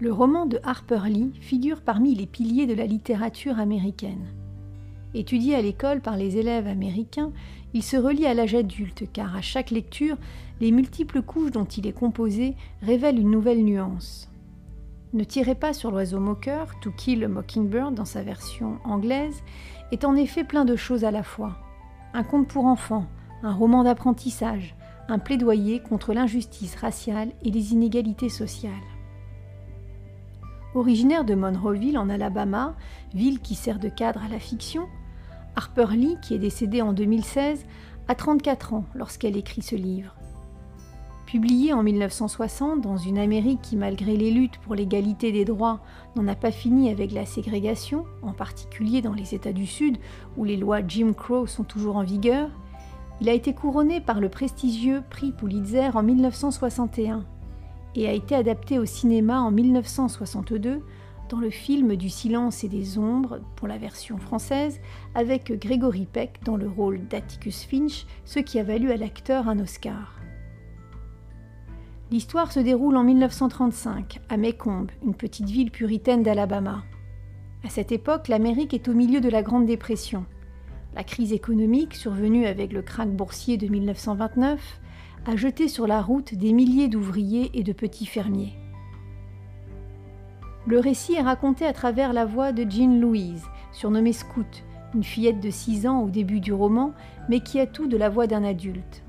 Le roman de Harper Lee figure parmi les piliers de la littérature américaine. Étudié à l'école par les élèves américains, il se relie à l'âge adulte car à chaque lecture, les multiples couches dont il est composé révèlent une nouvelle nuance. Ne tirez pas sur l'oiseau moqueur, To Kill a Mockingbird dans sa version anglaise, est en effet plein de choses à la fois. Un conte pour enfants, un roman d'apprentissage, un plaidoyer contre l'injustice raciale et les inégalités sociales. Originaire de Monroeville en Alabama, ville qui sert de cadre à la fiction, Harper Lee, qui est décédée en 2016, a 34 ans lorsqu'elle écrit ce livre. Publié en 1960 dans une Amérique qui, malgré les luttes pour l'égalité des droits, n'en a pas fini avec la ségrégation, en particulier dans les États du Sud où les lois Jim Crow sont toujours en vigueur, il a été couronné par le prestigieux prix Pulitzer en 1961 et a été adapté au cinéma en 1962 dans le film Du silence et des ombres pour la version française avec Gregory Peck dans le rôle d'Atticus Finch, ce qui a valu à l'acteur un Oscar. L'histoire se déroule en 1935 à Maycomb, une petite ville puritaine d'Alabama. À cette époque, l'Amérique est au milieu de la Grande Dépression. La crise économique, survenue avec le krach boursier de 1929, a jeté sur la route des milliers d'ouvriers et de petits fermiers. Le récit est raconté à travers la voix de Jean Louise, surnommée Scout, une fillette de 6 ans au début du roman, mais qui a tout de la voix d'un adulte.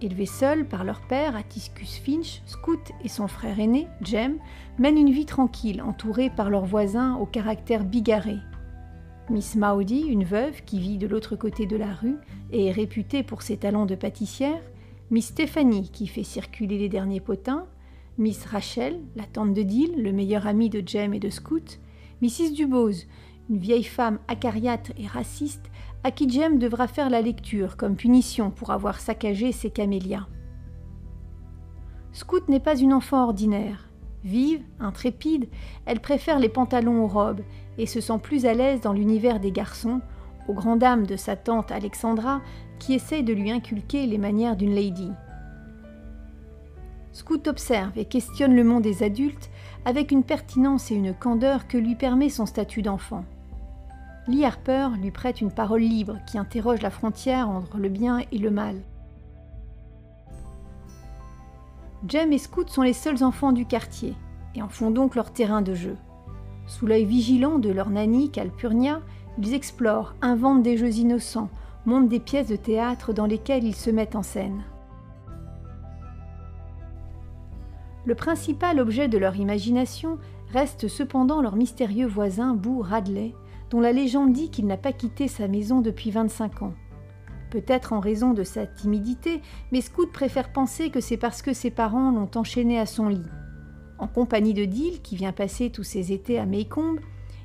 Élevés seuls par leur père, Atticus Finch, Scout et son frère aîné, Jem, mènent une vie tranquille, entourés par leurs voisins au caractère bigarré. Miss Maudie, une veuve qui vit de l'autre côté de la rue et est réputée pour ses talents de pâtissière, Miss Stéphanie, qui fait circuler les derniers potins, Miss Rachel, la tante de Dill, le meilleur ami de Jem et de Scout, Mrs. Dubose, une vieille femme acariâtre et raciste à qui Jem devra faire la lecture comme punition pour avoir saccagé ses camélias. Scout n'est pas une enfant ordinaire. Vive, intrépide, elle préfère les pantalons aux robes et se sent plus à l'aise dans l'univers des garçons, aux grandes dames de sa tante Alexandra, qui essaye de lui inculquer les manières d'une lady. Scout observe et questionne le monde des adultes avec une pertinence et une candeur que lui permet son statut d'enfant. Lee Harper lui prête une parole libre qui interroge la frontière entre le bien et le mal. Jem et Scout sont les seuls enfants du quartier et en font donc leur terrain de jeu. Sous l'œil vigilant de leur nanny Calpurnia, ils explorent, inventent des jeux innocents, montent des pièces de théâtre dans lesquelles ils se mettent en scène. Le principal objet de leur imagination reste cependant leur mystérieux voisin Boo Radley, dont la légende dit qu'il n'a pas quitté sa maison depuis 25 ans. Peut-être en raison de sa timidité, mais Scout préfère penser que c'est parce que ses parents l'ont enchaîné à son lit. En compagnie de Dill, qui vient passer tous ses étés à Maycomb,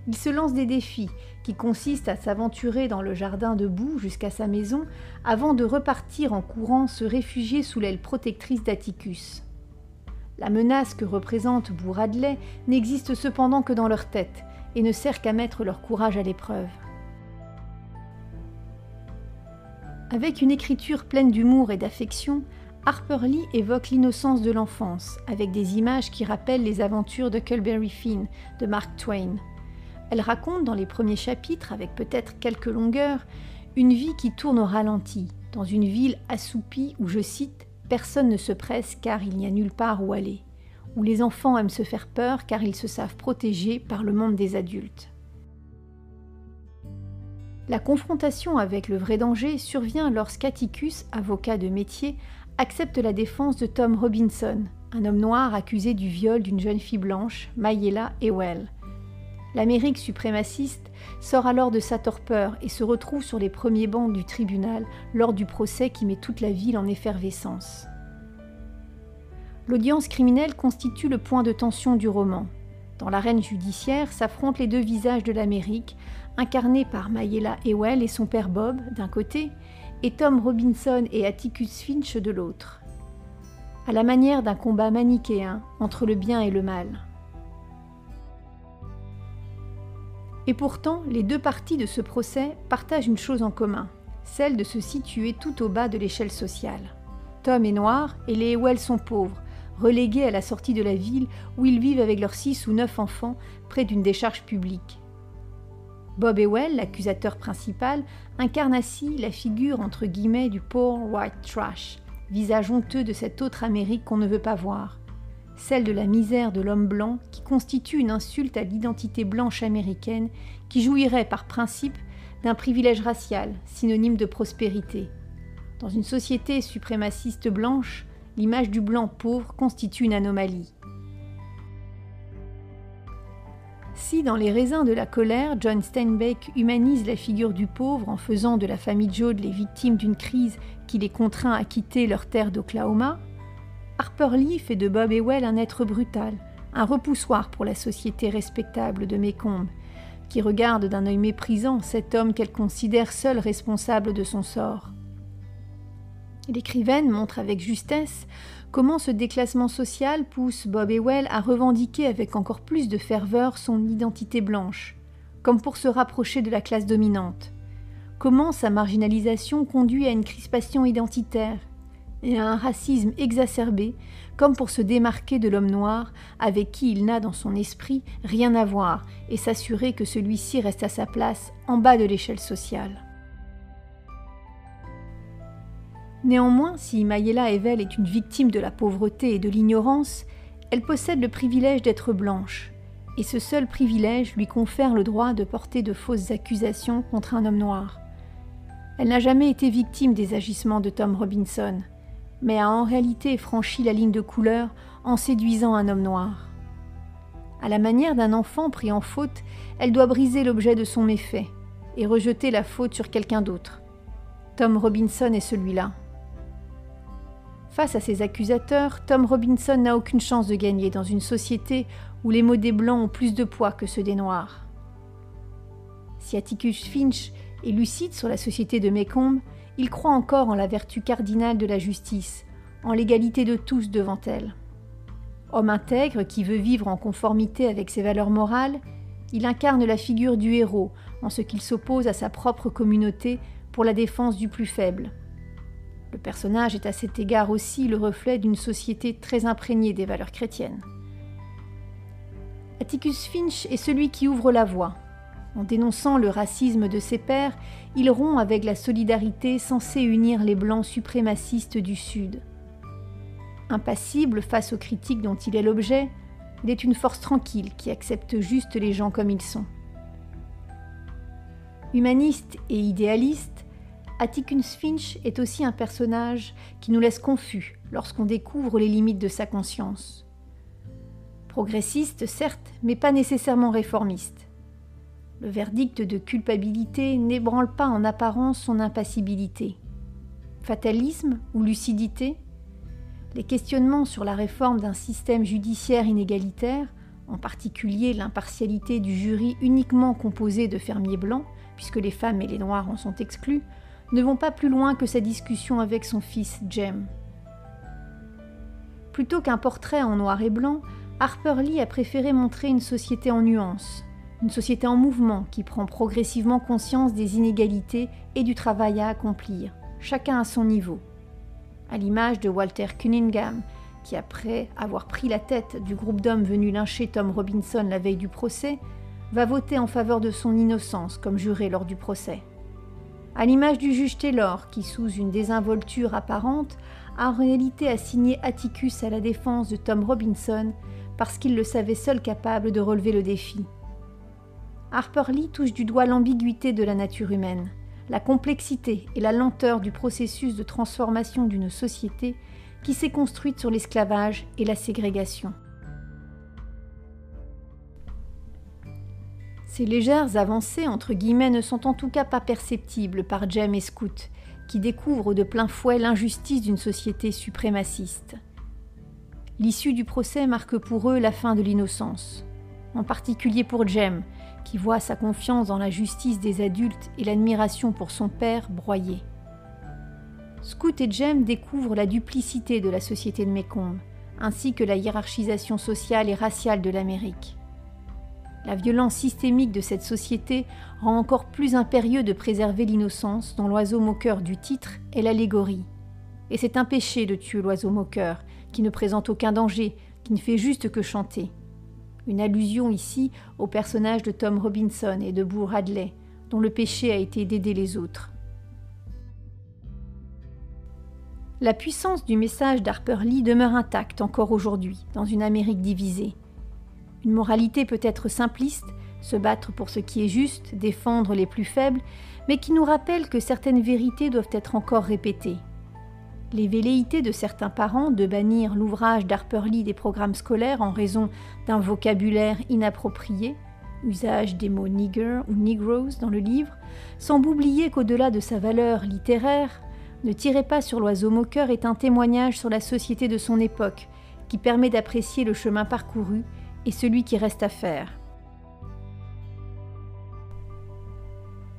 il se lance des défis qui consistent à s'aventurer dans le jardin de boue jusqu'à sa maison avant de repartir en courant se réfugier sous l'aile protectrice d'Atticus. La menace que représente Radley n'existe cependant que dans leur tête et ne sert qu'à mettre leur courage à l'épreuve. Avec une écriture pleine d'humour et d'affection, Harper Lee évoque l'innocence de l'enfance, avec des images qui rappellent les aventures de Culberry Finn de Mark Twain. Elle raconte dans les premiers chapitres, avec peut-être quelques longueurs, une vie qui tourne au ralenti, dans une ville assoupie où, je cite, Personne ne se presse car il n'y a nulle part où aller, où les enfants aiment se faire peur car ils se savent protégés par le monde des adultes. La confrontation avec le vrai danger survient lorsqu'Atticus, avocat de métier, accepte la défense de Tom Robinson, un homme noir accusé du viol d'une jeune fille blanche, Mayela Ewell, L'Amérique suprémaciste sort alors de sa torpeur et se retrouve sur les premiers bancs du tribunal lors du procès qui met toute la ville en effervescence. L'audience criminelle constitue le point de tension du roman. Dans l'arène judiciaire s'affrontent les deux visages de l'Amérique, incarnés par Mayela Ewell et son père Bob d'un côté, et Tom Robinson et Atticus Finch de l'autre. À la manière d'un combat manichéen entre le bien et le mal. Et pourtant, les deux parties de ce procès partagent une chose en commun. celle de se situer tout au bas de l'échelle sociale. Tom est noir et les Ewell sont pauvres, relégués à la sortie de la ville où ils vivent avec leurs six ou neuf enfants près d'une décharge publique. Bob Ewell, l'accusateur principal, incarne ainsi la figure entre guillemets du poor white trash, visage honteux de cette autre Amérique qu'on ne veut pas voir, celle de la misère de l'homme blanc qui constitue une insulte à l'identité blanche américaine qui jouirait par principe d'un privilège racial, synonyme de prospérité. Dans une société suprémaciste blanche, l'image du blanc pauvre constitue une anomalie. Si dans Les raisins de la colère, John Steinbeck humanise la figure du pauvre en faisant de la famille Joad les victimes d'une crise qui les contraint à quitter leur terre d'Oklahoma, Harper Lee fait de Bob Ewell un être brutal, un repoussoir pour la société respectable de Mécombe, qui regarde d'un œil méprisant cet homme qu'elle considère seul responsable de son sort. L'écrivaine montre avec justesse comment ce déclassement social pousse Bob Ewell à revendiquer avec encore plus de ferveur son identité blanche, comme pour se rapprocher de la classe dominante. Comment sa marginalisation conduit à une crispation identitaire et à un racisme exacerbé, comme pour se démarquer de l'homme noir avec qui il n'a dans son esprit rien à voir et s'assurer que celui-ci reste à sa place en bas de l'échelle sociale. Néanmoins, si Mayela Evel est une victime de la pauvreté et de l'ignorance, elle possède le privilège d'être blanche, et ce seul privilège lui confère le droit de porter de fausses accusations contre un homme noir. Elle n'a jamais été victime des agissements de Tom Robinson, mais a en réalité franchi la ligne de couleur en séduisant un homme noir. À la manière d'un enfant pris en faute, elle doit briser l'objet de son méfait et rejeter la faute sur quelqu'un d'autre. Tom Robinson est celui-là. Face à ses accusateurs, Tom Robinson n'a aucune chance de gagner dans une société où les mots des Blancs ont plus de poids que ceux des Noirs. Si Atticus Finch est lucide sur la société de Mécombe, il croit encore en la vertu cardinale de la justice, en l'égalité de tous devant elle. Homme intègre qui veut vivre en conformité avec ses valeurs morales, il incarne la figure du héros en ce qu'il s'oppose à sa propre communauté pour la défense du plus faible. Le personnage est à cet égard aussi le reflet d'une société très imprégnée des valeurs chrétiennes. Atticus Finch est celui qui ouvre la voie. En dénonçant le racisme de ses pairs, il rompt avec la solidarité censée unir les blancs suprémacistes du Sud. Impassible face aux critiques dont il est l'objet, il est une force tranquille qui accepte juste les gens comme ils sont. Humaniste et idéaliste, Atticus Finch est aussi un personnage qui nous laisse confus lorsqu'on découvre les limites de sa conscience. Progressiste, certes, mais pas nécessairement réformiste. Le verdict de culpabilité n'ébranle pas en apparence son impassibilité. Fatalisme ou lucidité? Les questionnements sur la réforme d'un système judiciaire inégalitaire, en particulier l'impartialité du jury uniquement composé de fermiers blancs, puisque les femmes et les noirs en sont exclus, ne vont pas plus loin que sa discussion avec son fils Jem. Plutôt qu'un portrait en noir et blanc, Harper Lee a préféré montrer une société en nuances, une société en mouvement qui prend progressivement conscience des inégalités et du travail à accomplir, chacun à son niveau. À l'image de Walter Cunningham, qui après avoir pris la tête du groupe d'hommes venus lyncher Tom Robinson la veille du procès, va voter en faveur de son innocence comme juré lors du procès à l'image du juge Taylor, qui, sous une désinvolture apparente, a en réalité assigné Atticus à la défense de Tom Robinson parce qu'il le savait seul capable de relever le défi. Harper Lee touche du doigt l'ambiguïté de la nature humaine, la complexité et la lenteur du processus de transformation d'une société qui s'est construite sur l'esclavage et la ségrégation. Ces légères avancées entre guillemets ne sont en tout cas pas perceptibles par Jem et Scout, qui découvrent de plein fouet l'injustice d'une société suprémaciste. L'issue du procès marque pour eux la fin de l'innocence, en particulier pour Jem, qui voit sa confiance dans la justice des adultes et l'admiration pour son père broyée. Scout et Jem découvrent la duplicité de la société de Mécombe, ainsi que la hiérarchisation sociale et raciale de l'Amérique. La violence systémique de cette société rend encore plus impérieux de préserver l'innocence dont l'oiseau moqueur du titre est l'allégorie. Et c'est un péché de tuer l'oiseau moqueur, qui ne présente aucun danger, qui ne fait juste que chanter. Une allusion ici au personnage de Tom Robinson et de Boo Radley, dont le péché a été d'aider les autres. La puissance du message d'Harper Lee demeure intacte encore aujourd'hui, dans une Amérique divisée. Une moralité peut être simpliste, se battre pour ce qui est juste, défendre les plus faibles, mais qui nous rappelle que certaines vérités doivent être encore répétées. Les velléités de certains parents de bannir l'ouvrage d'Harper Lee des programmes scolaires en raison d'un vocabulaire inapproprié, usage des mots nigger ou negroes dans le livre, semblent oublier qu'au-delà de sa valeur littéraire, Ne tirez pas sur l'oiseau moqueur est un témoignage sur la société de son époque, qui permet d'apprécier le chemin parcouru et celui qui reste à faire.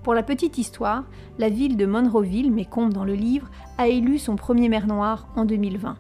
Pour la petite histoire, la ville de Monroeville, Mécombe dans le livre, a élu son premier maire noir en 2020.